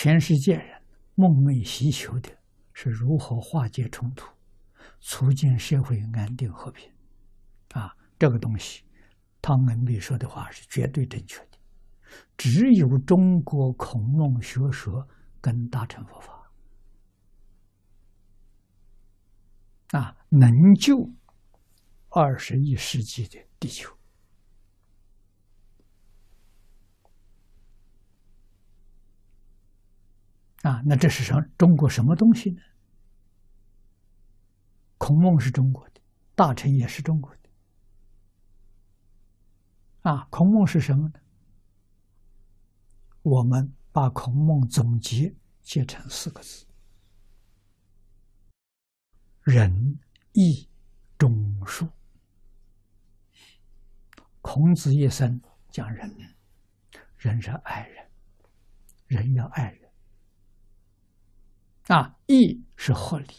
全世界人梦寐以求的是如何化解冲突，促进社会安定和平。啊，这个东西，汤恩比说的话是绝对正确的。只有中国孔孟学说跟大乘佛法啊，能救二十一世纪的地球。啊，那这是什中国什么东西呢？孔孟是中国的，大臣也是中国的。啊，孔孟是什么呢？我们把孔孟总结写成四个字：仁义忠恕。孔子一生讲仁，仁是爱人，人要爱人。啊，义是合理，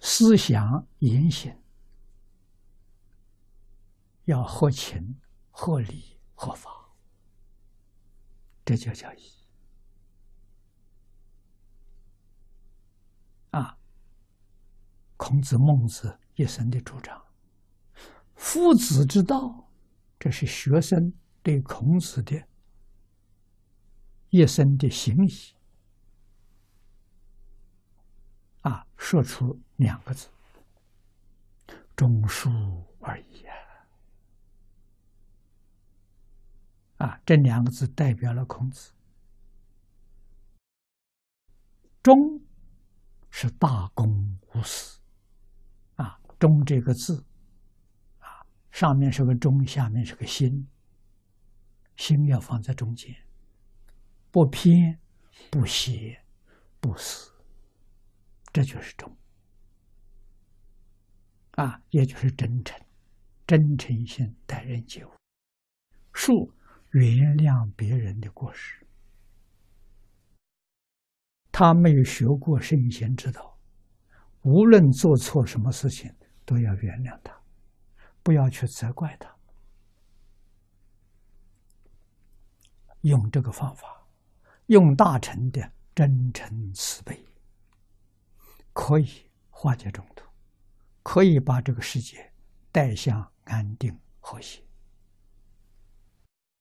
思想言行要合情、合理、合法，这就叫义。啊，孔子、孟子一生的主张，夫子之道，这是学生对孔子的一生的行仪。啊，说出两个字，忠恕而已啊！啊，这两个字代表了孔子。忠是大公无私啊，忠这个字啊，上面是个忠，下面是个心，心要放在中间，不偏不邪不死。这就是忠啊，也就是真诚、真诚心待人接物。恕原谅别人的过失，他没有学过圣贤之道，无论做错什么事情，都要原谅他，不要去责怪他。用这个方法，用大乘的真诚慈悲。可以化解冲突，可以把这个世界带向安定和谐。